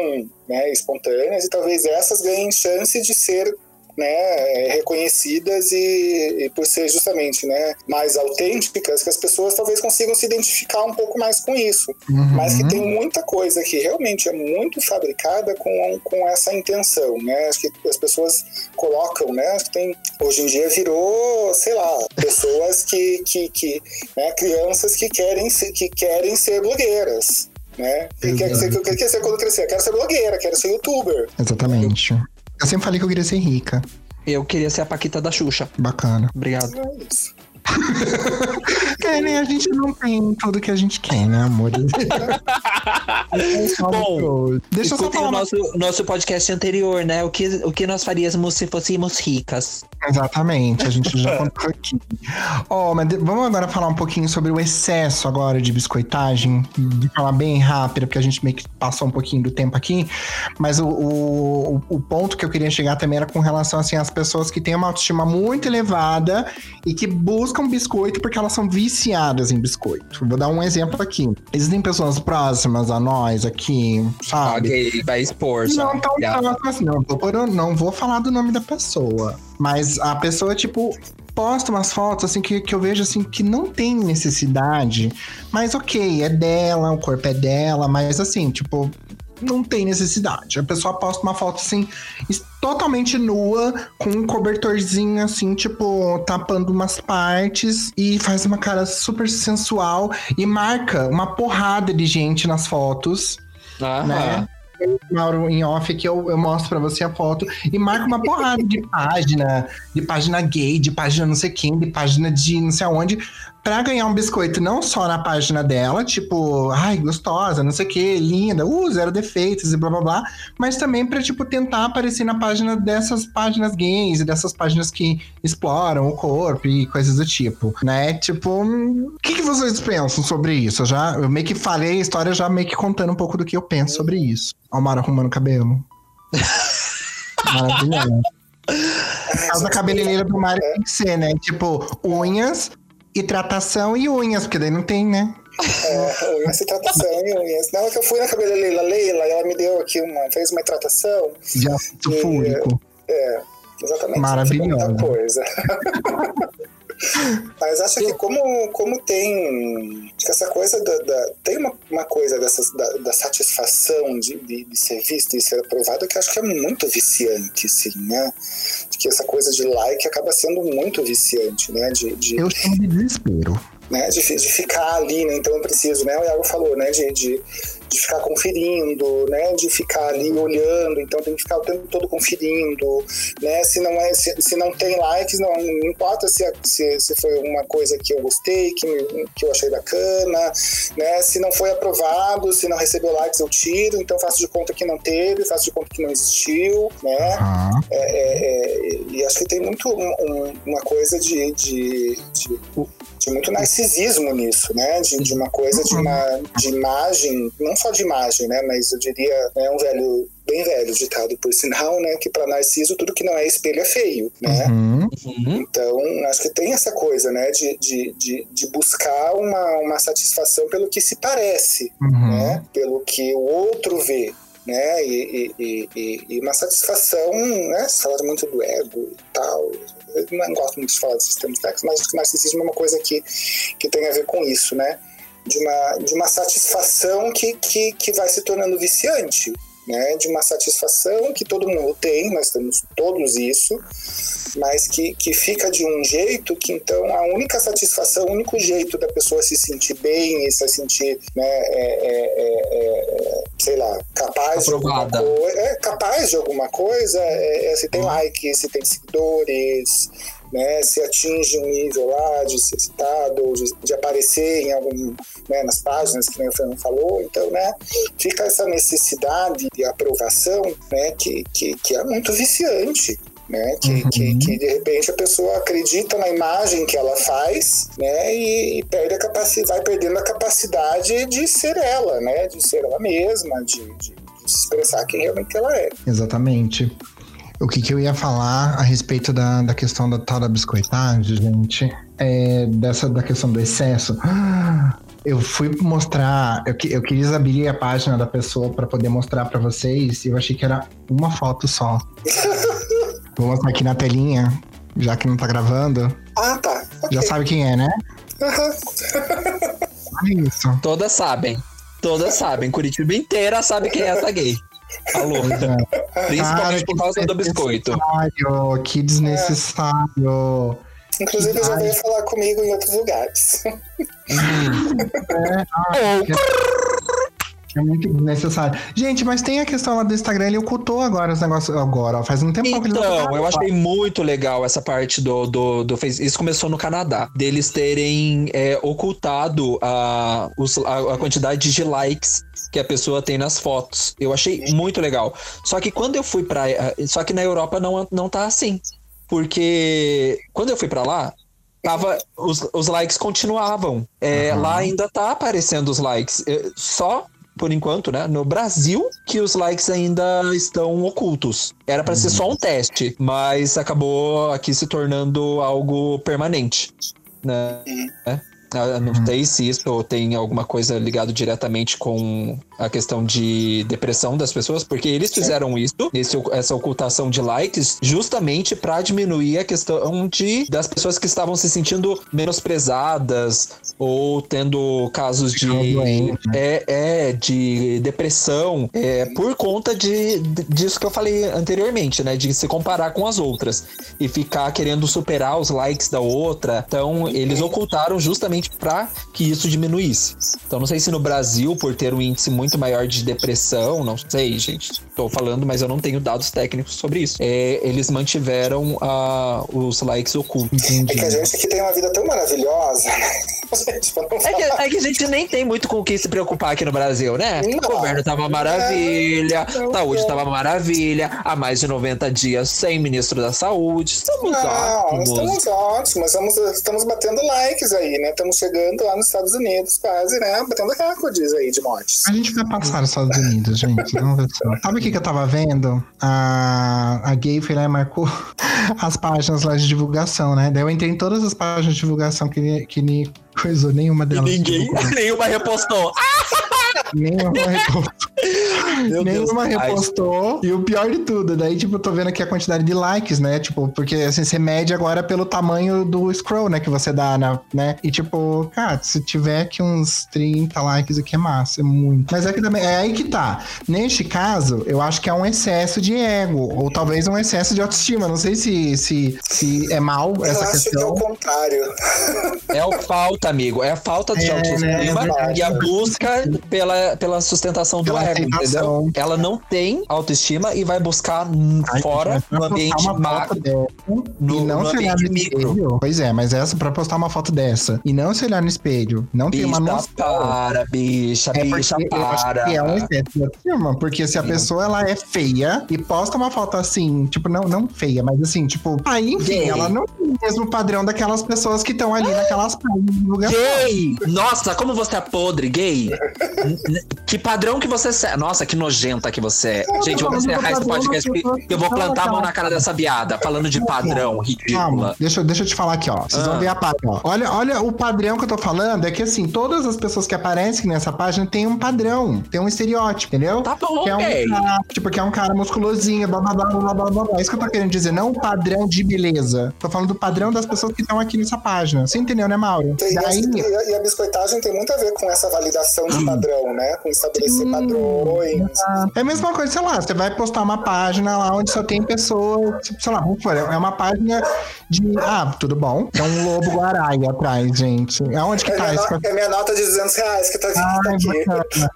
né, espontâneas e talvez essas ganhem chance de ser né, reconhecidas e, e por ser justamente né, mais autênticas, que as pessoas talvez consigam se identificar um pouco mais com isso. Uhum. Mas que tem muita coisa que realmente é muito fabricada com, com essa intenção, né? Acho que as pessoas colocam, né? Acho que tem hoje em dia virou, sei lá, pessoas que, que, que né? crianças que querem ser, que querem ser blogueiras. Né? Quer ser, que quer ser quando crescer? Quero ser blogueira, quero ser youtuber. Exatamente. Eu sempre falei que eu queria ser rica. Eu queria ser a Paquita da Xuxa. Bacana. Obrigado. Isso. É, né? A gente não tem tudo que a gente quer, né, amor? Bom, deixa eu só falar o uma... nosso, nosso podcast anterior, né? O que, o que nós faríamos se fôssemos ricas. Exatamente, a gente já contou aqui. Ó, mas de- vamos agora falar um pouquinho sobre o excesso agora de biscoitagem, de falar bem rápido, porque a gente meio que passou um pouquinho do tempo aqui. Mas o, o, o ponto que eu queria chegar também era com relação assim, às pessoas que têm uma autoestima muito elevada e que buscam biscoito porque elas são viciadas em biscoito. Vou dar um exemplo aqui. Existem pessoas próximas a nós aqui, sabe? Ok, vai expor. Não tão assim, não. Vou pôr- não vou falar do nome da pessoa. Mas a pessoa, tipo, posta umas fotos assim que, que eu vejo assim que não tem necessidade. Mas ok, é dela, o corpo é dela, mas assim, tipo. Não tem necessidade. A pessoa posta uma foto assim, totalmente nua, com um cobertorzinho assim, tipo, tapando umas partes e faz uma cara super sensual e marca uma porrada de gente nas fotos Aham. né? Mauro, em off aqui eu, eu mostro pra você a foto e marca uma porrada de página, de página gay, de página não sei quem, de página de não sei aonde, pra ganhar um biscoito não só na página dela, tipo, ai, gostosa, não sei o que, linda, uh, zero defeitos e blá blá blá, mas também pra, tipo, tentar aparecer na página dessas páginas gays e dessas páginas que exploram o corpo e coisas do tipo, né? Tipo, hum, o que, que vocês pensam sobre isso? Eu já, eu meio que falei a história já meio que contando um pouco do que eu penso sobre isso. Ó, o Mara arrumando o cabelo. Maravilhoso. A cabeleireira do Mário tem que ser, né? Tipo, unhas, hidratação e unhas, porque daí não tem, né? É, unhas, hidratação e unhas. Na hora que eu fui na cabeleireira Leila, ela me deu aqui uma, fez uma hidratação. De ácido fúrico. É, exatamente. Maravilhosa. Coisa. Mas acho que como, como tem. Acho que essa coisa da. da tem uma, uma coisa dessas, da, da satisfação de, de, de, ser visto e ser aprovado que acho que é muito viciante, sim, né? De que essa coisa de like acaba sendo muito viciante, né? De, de... Eu chamo de desespero. Né? De, de ficar ali, né? Então eu preciso, né? O Iago falou, né? de, de de ficar conferindo, né, de ficar ali olhando, então tem que ficar o tempo todo conferindo, né, se não é, se, se não tem likes, não, não importa se, se, se foi uma coisa que eu gostei, que, que eu achei bacana, né, se não foi aprovado, se não recebeu likes eu tiro, então faço de conta que não teve, faço de conta que não existiu, né, uhum. é, é, e acho que tem muito um, uma coisa de, de, de de muito narcisismo nisso, né? De, de uma coisa de uma de imagem, não só de imagem, né? Mas eu diria, é um velho bem velho ditado por sinal, né? Que para Narciso tudo que não é espelho é feio, né? Uhum. Então acho que tem essa coisa, né? De, de, de, de, buscar uma, uma satisfação pelo que se parece, uhum. né? Pelo que o outro vê, né? E, e, e, e, uma satisfação, né? Se fala muito do ego e tal, eu não gosto muito de falar desses termos técnicos, mas acho que o narcisismo é uma coisa que, que tem a ver com isso, né? De uma, de uma satisfação que, que, que vai se tornando viciante, né? De uma satisfação que todo mundo tem, nós temos todos isso, mas que, que fica de um jeito que então a única satisfação, o único jeito da pessoa se sentir bem e se sentir, né, é, é, é, sei lá, capaz Aprovada. de alguma coisa, é capaz de alguma coisa, é, se tem like, se tem seguidores, né, se atinge um nível lá de ser citado, ou de, de aparecer em algum, né, nas páginas que nem o Fernando falou, então, né, fica essa necessidade de aprovação, né, que, que, que é muito viciante, né? Que, uhum. que, que, de repente a pessoa acredita na imagem que ela faz, né? E, e perde a capacidade, vai perdendo a capacidade de ser ela, né? De ser ela mesma, de, de, de se expressar quem realmente ela é. Exatamente. O que, que eu ia falar a respeito da, da questão da tal da biscoitagem, gente, é dessa da questão do excesso. Eu fui mostrar, eu, eu quis abrir a página da pessoa para poder mostrar para vocês e eu achei que era uma foto só. Vou mostrar aqui na telinha, já que não tá gravando. Ah, tá. Okay. Já sabe quem é, né? Uhum. isso. Todas sabem. Todas sabem. Curitiba inteira sabe quem é essa gay. Alô. É. Principalmente por causa do biscoito. Que desnecessário. É. Inclusive, já veio falar comigo em outros lugares. Hum. É, ah, é muito necessário. Gente, mas tem a questão lá do Instagram, ele ocultou agora os negócios. Agora, faz um tempo então, que ele Então, eu achei muito legal essa parte do, do, do Facebook. Isso começou no Canadá. Deles terem é, ocultado a, os, a, a quantidade de likes que a pessoa tem nas fotos. Eu achei muito legal. Só que quando eu fui para, só que na Europa não não tá assim, porque quando eu fui para lá tava os, os likes continuavam. É, uhum. Lá ainda tá aparecendo os likes. Só por enquanto, né, no Brasil, que os likes ainda estão ocultos. Era para uhum. ser só um teste, mas acabou aqui se tornando algo permanente, né? Uhum. Ah, não uhum. sei se isso tem alguma coisa ligado diretamente com a questão de depressão das pessoas, porque eles fizeram isso, esse, essa ocultação de likes, justamente para diminuir a questão de das pessoas que estavam se sentindo menosprezadas ou tendo casos de né? é, é de depressão é, por conta de, disso que eu falei anteriormente, né, de se comparar com as outras e ficar querendo superar os likes da outra. Então, eles ocultaram justamente para que isso diminuísse. Então, não sei se no Brasil, por ter um índice muito maior de depressão, não sei, gente. Tô falando, mas eu não tenho dados técnicos sobre isso. É, eles mantiveram uh, os likes ocultos. Entendi. É que a gente aqui tem uma vida tão maravilhosa, né? É que, é que, a gente nem tem muito com o que se preocupar aqui no Brasil, né? Não, o governo uma maravilha, não, saúde uma maravilha, há mais de 90 dias sem ministro da saúde. Estamos não, ótimos. Estamos ótimos, estamos, estamos batendo likes aí, né? Estamos chegando lá nos Estados Unidos quase, né? Batendo recordes aí de mortes. A gente vai passar nos Estados Unidos, gente. Sabe o que, que eu tava vendo? A, a Gay foi lá e marcou as páginas lá de divulgação, né? Daí eu entrei em todas as páginas de divulgação que, que nem coisou, nenhuma delas. E ninguém, nenhuma repostou. Nenhuma repostou. Meu Deus. Nenhuma Ai, repostou. E o pior de tudo, daí, tipo, eu tô vendo aqui a quantidade de likes, né? Tipo, porque assim, você mede agora pelo tamanho do scroll, né? Que você dá, na, né? E tipo, cara, se tiver aqui uns 30 likes aqui é massa, é muito. Mas é que também, é aí que tá. Neste caso, eu acho que é um excesso de ego, ou talvez um excesso de autoestima. Não sei se, se, se é mal Eu essa acho que é questão. o contrário. É o falta, amigo. É a falta de É, autoestima né, é e a busca pela, pela sustentação do Pela ego, aceitação. entendeu? Ela não tem autoestima e vai buscar Ai, fora, no ambiente uma macro. no- e não no se olhar no micro. espelho. Pois é, mas essa pra postar uma foto dessa e não se olhar no espelho, não ter uma Bicha, noção. para, bicha, É bicha, para. é um excesso de autoestima, porque se a pessoa ela é feia e posta uma foto assim, tipo, não, não feia, mas assim, tipo, aí enfim, Gay. ela não tem o mesmo padrão daquelas pessoas que estão ali naquelas páginas do lugar. Gay! Nossa, como você é podre, gay! Que padrão que você é. Nossa, que nojenta que você é. Gente, vamos encerrar esse podcast. que Eu vou plantar a mão naquela- na cara dessa viada, falando de padrão ridícula. Calma, deixa, eu- deixa eu te falar aqui, ó. Vocês Ah. vão ver a página, ó. Olha, olha o padrão que eu tô falando, é que assim, todas as pessoas que aparecem nessa página têm um padrão, tem um estereótipo, entendeu? Tá bom, Que é um cara, tipo, que é um cara musculosinho, blá blá blá blá blá blá. É isso que eu tô querendo dizer, não o padrão de beleza. Tô falando do padrão das pessoas que estão aqui nessa página. Você entendeu, né, Mauro? E, Daí, a, e a- e a biscoitagem tem muito a ver com essa validação Hum. de padrão, né? Com estabelecer padrões. É a mesma coisa, sei lá, você vai postar uma página lá onde só tem pessoas, tipo, sei lá, é uma página de. Ah, tudo bom. Tem um lobo guará aí atrás, gente. Aonde que É tá minha, isso? no- é minha nota de 200 reais que tá, Ah, tá aqui. bacana.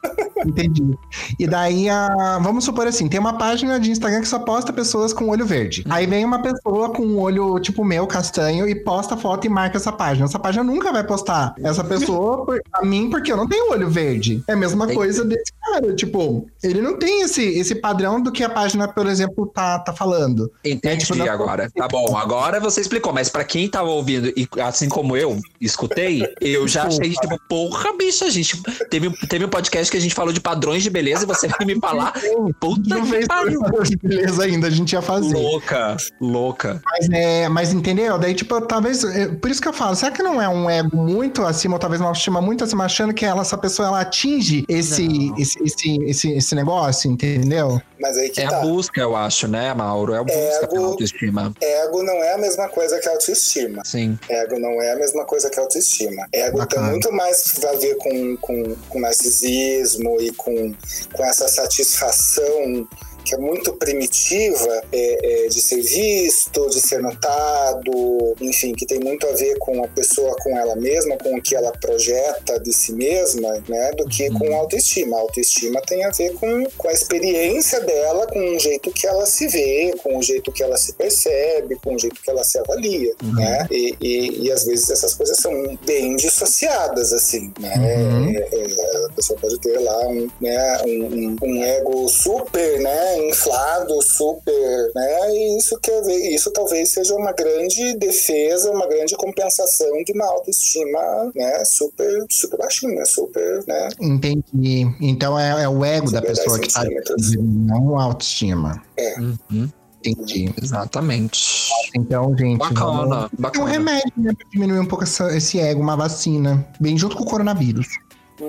Entendi. E daí, a... vamos supor assim, tem uma página de Instagram que só posta pessoas com olho verde. Aí vem uma pessoa com um olho tipo meu, castanho, e posta foto e marca essa página. Essa página nunca vai postar essa pessoa por... a mim porque eu não tenho olho verde. É a mesma Tem- coisa desse cara. Tipo, ele não tem esse, esse padrão do que a página, por exemplo, tá, tá falando. Entendi É, tipo, não- agora. Tá bom, agora você explicou, mas pra quem tava ouvindo, e assim como eu escutei, eu já achei, tipo, porra, bicha, gente. Teve, teve um podcast que a gente falou de padrões de beleza e você veio me falar. Puta não que pariu. beleza ainda, a gente ia fazer. Louca, louca. Mas, é, mas entendeu? Daí, tipo, talvez. é, Por isso que eu falo, será que não é um ego muito acima, ou talvez uma autoestima muito acima, achando que ela, essa pessoa ela atinge esse, esse, esse, esse, esse negócio, entendeu? Mas aí que É tá. a busca, eu acho, né, Mauro? É a busca Ego. pela autoestima. Ego não é a mesma coisa que autoestima. Sim. Ego não é a mesma coisa que autoestima. Ego Bacana. tem muito mais a ver com, com, com narcisismo e com, com essa satisfação que é muito primitiva é, é, de ser visto, de ser notado, enfim, que tem muito a ver com a pessoa, com ela mesma, com o que ela projeta de si mesma, né, do que com autoestima. A autoestima tem a ver com, com a experiência dela, com o jeito que ela se vê, com o jeito que ela se percebe, com o jeito que ela se avalia, né? E, e, e às vezes essas coisas são bem dissociadas, assim, né? Uhum. É, é, a pessoa pode ter lá um, né, um, um- um ego super, né, inflado, super, né? E isso quer ver, isso talvez seja uma grande defesa, uma grande compensação de uma autoestima, né, super, super baixinha, super, né? Entendi. Então é, é o ego da Super pessoa 10 que tá centímetros. não a autoestima. Uhum, Entendi. exatamente. Então, gente. vamos- Bacana, É um bacana. remédio, né? Pra diminuir um pouco essa- esse ego, uma vacina. Bem junto com o coronavírus.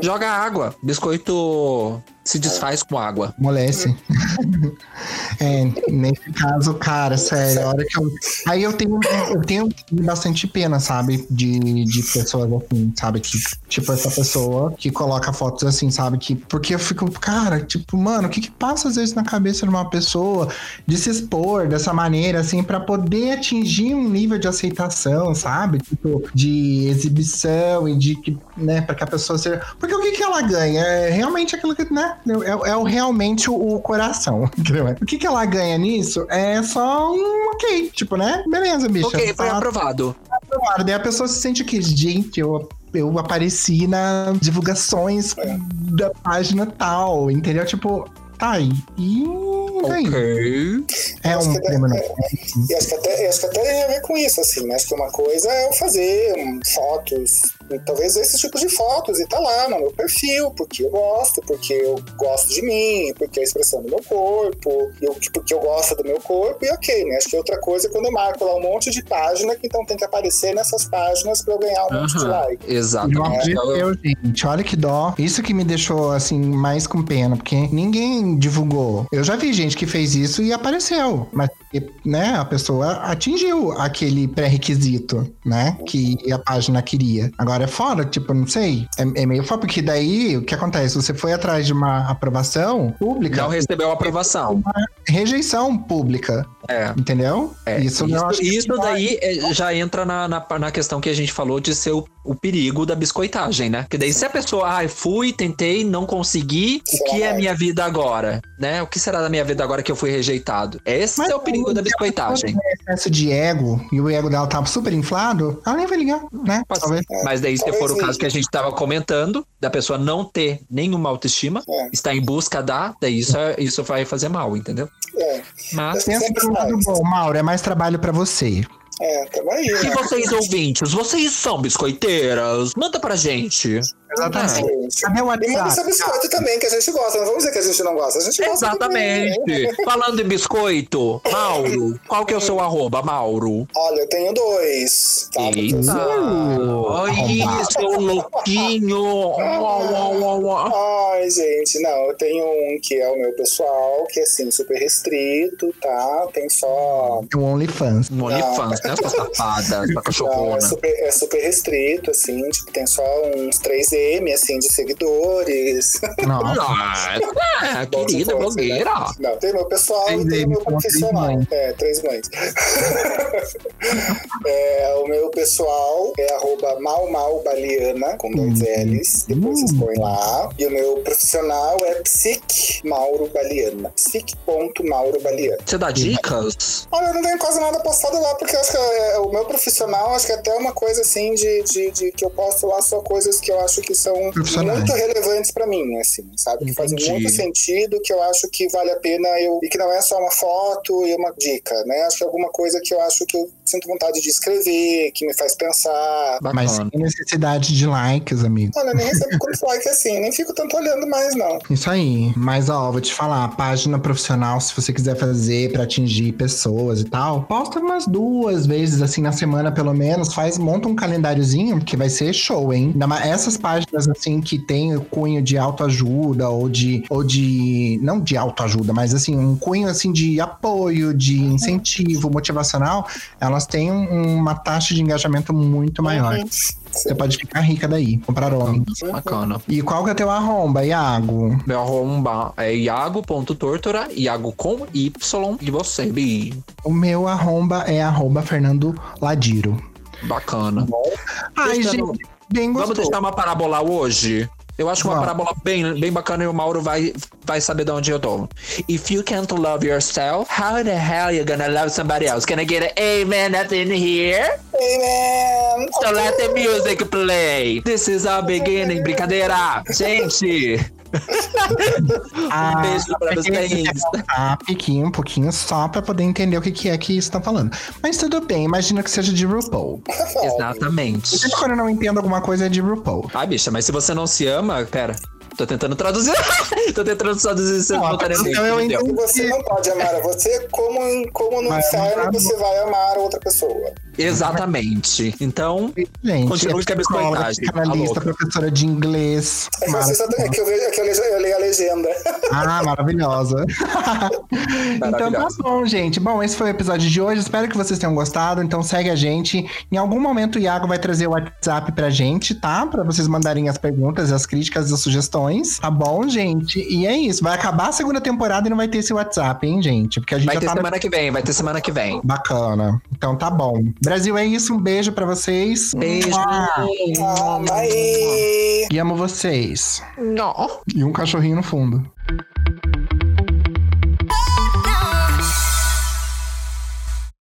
Joga água. Biscoito se desfaz com água. Amolece. é, nesse caso, cara, sério, a hora que eu. Aí eu tenho, eu tenho bastante pena, sabe? De, de pessoas assim, sabe? Que, tipo, essa pessoa que coloca fotos assim, sabe? Que, porque eu fico, cara, tipo, mano, o que que passa às vezes na cabeça de uma pessoa de se expor dessa maneira, assim, pra poder atingir um nível de aceitação, sabe? Tipo, de exibição e de que, né, pra que a pessoa seja. Porque o que que ela ganha? É realmente aquilo que, né? É, é o, realmente o, o coração. entendeu? O que que ela ganha nisso? É só um ok, tipo, né? Beleza, bicho. Ok, foi Tá aprovado. aprovado. Daí a pessoa se sente que, gente, eu. Eu apareci nas divulgações É. da página tal, entendeu? Tipo, tá, e e daí? Ok. É um tema, não. E acho que, até, acho que até tem a ver com isso, assim, né? Acho que uma coisa é eu fazer fotos E talvez esse tipo de fotos e tá lá no meu perfil, porque eu gosto, porque eu gosto de mim, porque é a expressão do meu corpo, eu, porque eu gosto do meu corpo, e ok, né? Acho que outra coisa é quando eu marco lá um monte de página que então tem que aparecer nessas páginas pra eu ganhar um monte de like. Exato. Amor de Deus, gente, olha que dó. Isso que me deixou, assim, mais com pena, porque ninguém divulgou. Eu já vi gente que fez isso e apareceu, mas, né, a pessoa atingiu aquele pré-requisito, né, que a página queria. Agora é fora, tipo, não sei, é, é meio fora, porque daí, o que acontece? Você foi atrás de uma aprovação pública, Não recebeu a aprovação. rejeição pública, É. entendeu? É, isso, isso, acho que isso daí é, já entra na, na, na questão que a gente falou de ser o, o perigo da biscoitagem, né? Porque daí se a pessoa, ah, fui, tentei, não consegui, o Será que é minha vida agora? Né? O que será da minha vida agora que eu fui rejeitado? Esse Mas é o perigo da biscoitagem. excesso de ego e o ego dela tava super inflado, ela nem vai ligar, né? É. Mas daí, se for o sim. caso que a gente tava comentando, da pessoa não ter nenhuma autoestima, É. está em busca da, daí isso, é- isso vai fazer mal, entendeu? É, Mas. Pensa pelo lado bom, Mauro, é mais trabalho pra você. É, tamo aí, E né? vocês ouvintes, vocês são biscoiteiras? Manda pra gente. Exatamente. Cadê o E manda seu biscoito também, que a gente gosta. Não vamos dizer que a gente não gosta. A gente gosta também, Exatamente. né? Falando em biscoito, Mauro, qual que é o seu arroba, Mauro? Olha, eu tenho dois. Tá? Eita! sou- Oi, seu louquinho! Ai, gente, não, eu tenho um que é o meu pessoal, que é assim, super restrito, tá? Tem só. O OnlyFans. Um OnlyFans, né, Não, cachorrona. é, super, é super restrito, assim, tipo, tem só uns 3M, assim, de seguidores. Nossa. Nossa, é, querida fosse, blogueira. Não, tem meu pessoal e 3M tem meu três profissional. É, três mães. É, o meu pessoal é arroba malmalbaliana, com dois Uhum. L's, depois vocês põem lá. E o meu profissional é psic Mauro Baliana. psic.maurobaliana. Você dá dicas? Olha, eu não tenho quase nada postado lá, porque eu acho que é, o meu profissional, acho que é até uma coisa assim de, de, de que eu posto lá só coisas que eu acho que são muito relevantes pra mim, assim, sabe? Que fazem muito sentido, que eu acho que vale a pena eu. E que não é só uma foto e uma dica, né? Acho que é alguma coisa que eu acho que eu sinto vontade de escrever, que me faz pensar. Mas Bacana. sem necessidade de likes, amigo. Olha, eu nem recebo quantos likes assim, nem fico tanto olhando mais, não. Isso aí. Mas, ó, vou te falar, página profissional, se você quiser fazer pra atingir pessoas e tal, posta umas duas vezes, assim, na semana, pelo menos. Faz, monta um calendáriozinho, que vai ser show, hein? Essas páginas, assim, que tem o cunho de autoajuda ou de. ou de. Não de autoajuda, mas assim, um cunho assim de apoio, de incentivo motivacional, elas têm um- uma taxa de engajamento muito maior. Uhum. Você pode ficar rica daí, comprar homem. Bacana. E qual que é teu arromba, Iago? Meu arroba é iago.tortora, Iago com Y e você, Bi. O meu arromba é arroba Fernando Ladiro. Bacana. Ai, Deixa gente, bem Vamos gostoso. deixar uma parábola hoje? Eu acho uma parábola bem, bem bacana e o Mauro vai, vai saber de onde eu tô. If you can't love yourself, how the hell you gonna love somebody else? Can I get an amen up in here? Amen! So let the music play. This is a beginning. Brincadeira. Gente. Ah, um beijo pra vocês. aqui um pouquinho só pra poder entender o que, que é que isso tá falando. Mas tudo bem, imagina que seja de RuPaul. Exatamente. Sempre quando eu não entendo alguma coisa é de RuPaul. Ah, bicha, mas se você não se ama, pera. Tô tentando traduzir. Tô tentando traduzir simultaneamente. então eu entendo. Você não pode amar a você como, como no Vai inferno você vai amar outra pessoa. Exatamente. Então, Gente, Continue com a psicóloga, biscoitagem, tá psicanalista, louca. professora de inglês. É que, é eu, vejo, é que eu, leio, a legenda. Ah, maravilhosa. então tá bom, gente. Bom, esse foi o episódio de hoje. Espero que vocês tenham gostado. Então segue a gente. Em algum momento o Iago vai trazer o WhatsApp pra gente, tá? Pra vocês mandarem as perguntas, as críticas e as sugestões. Tá bom, gente? E é isso. Vai acabar a segunda temporada e não vai ter esse WhatsApp, hein, gente? Porque a gente vai já ter tá semana que vem, vai ter semana que vem. bacana. Então tá bom. Brasil, é isso. Um beijo pra vocês. Beijo. Bye! E amo vocês. Não. E um cachorrinho no fundo.